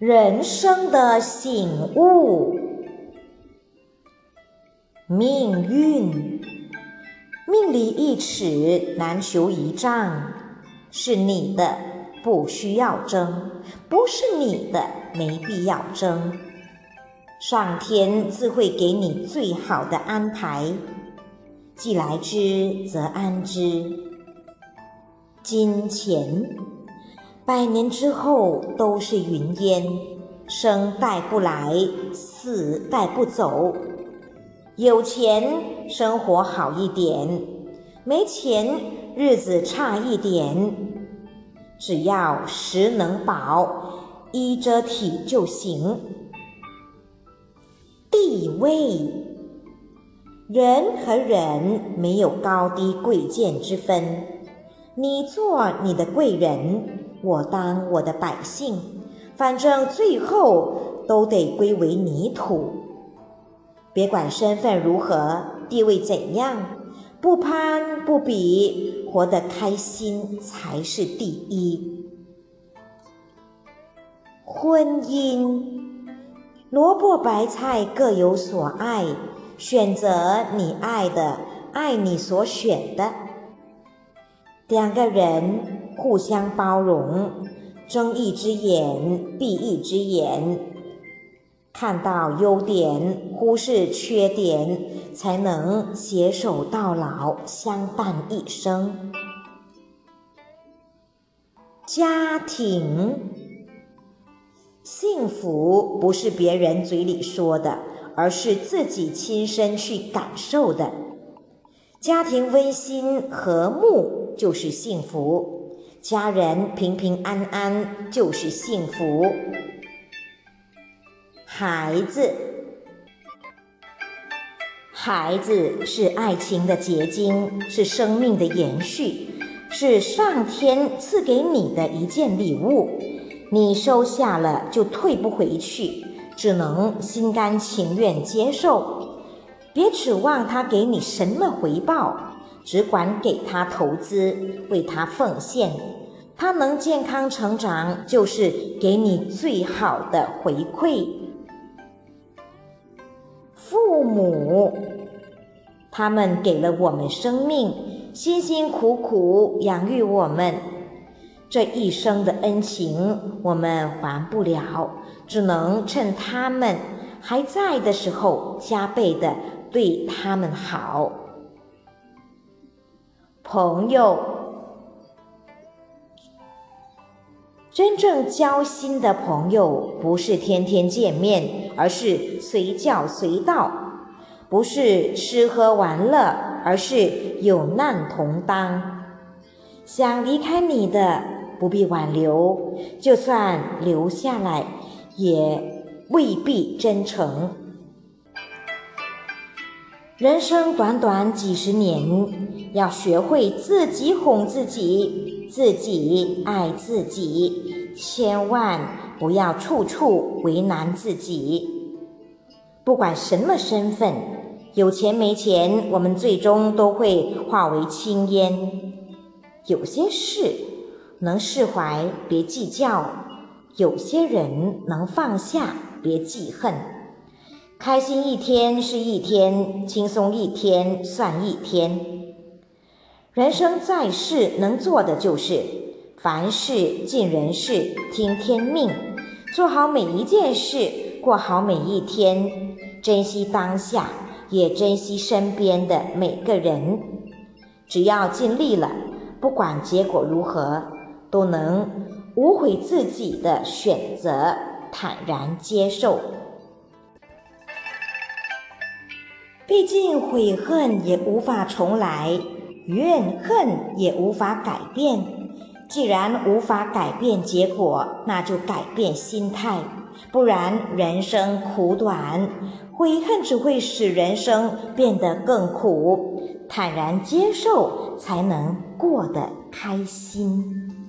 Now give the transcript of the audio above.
人生的醒悟。命运，命里一尺难求一丈，是你的不需要争，不是你的没必要争。上天自会给你最好的安排，既来之则安之。金钱。百年之后都是云烟，生带不来，死带不走。有钱生活好一点，没钱日子差一点。只要食能饱，衣遮体就行。地位，人和人没有高低贵贱之分，你做你的贵人。我当我的百姓，反正最后都得归为泥土。别管身份如何，地位怎样，不攀不比，活得开心才是第一。婚姻，萝卜白菜各有所爱，选择你爱的，爱你所选的。两个人。互相包容，睁一只眼闭一只眼，看到优点，忽视缺点，才能携手到老，相伴一生。家庭幸福不是别人嘴里说的，而是自己亲身去感受的。家庭温馨和睦就是幸福。家人平平安安就是幸福。孩子，孩子是爱情的结晶，是生命的延续，是上天赐给你的一件礼物。你收下了就退不回去，只能心甘情愿接受。别指望他给你什么回报。只管给他投资，为他奉献，他能健康成长，就是给你最好的回馈。父母，他们给了我们生命，辛辛苦苦养育我们，这一生的恩情我们还不了，只能趁他们还在的时候，加倍的对他们好。朋友，真正交心的朋友，不是天天见面，而是随叫随到；不是吃喝玩乐，而是有难同当。想离开你的，不必挽留；就算留下来，也未必真诚。人生短短几十年，要学会自己哄自己，自己爱自己，千万不要处处为难自己。不管什么身份，有钱没钱，我们最终都会化为青烟。有些事能释怀，别计较；有些人能放下，别记恨。开心一天是一天，轻松一天算一天。人生在世，能做的就是凡事尽人事，听天命，做好每一件事，过好每一天，珍惜当下，也珍惜身边的每个人。只要尽力了，不管结果如何，都能无悔自己的选择，坦然接受。毕竟悔恨也无法重来，怨恨也无法改变。既然无法改变结果，那就改变心态。不然人生苦短，悔恨只会使人生变得更苦。坦然接受，才能过得开心。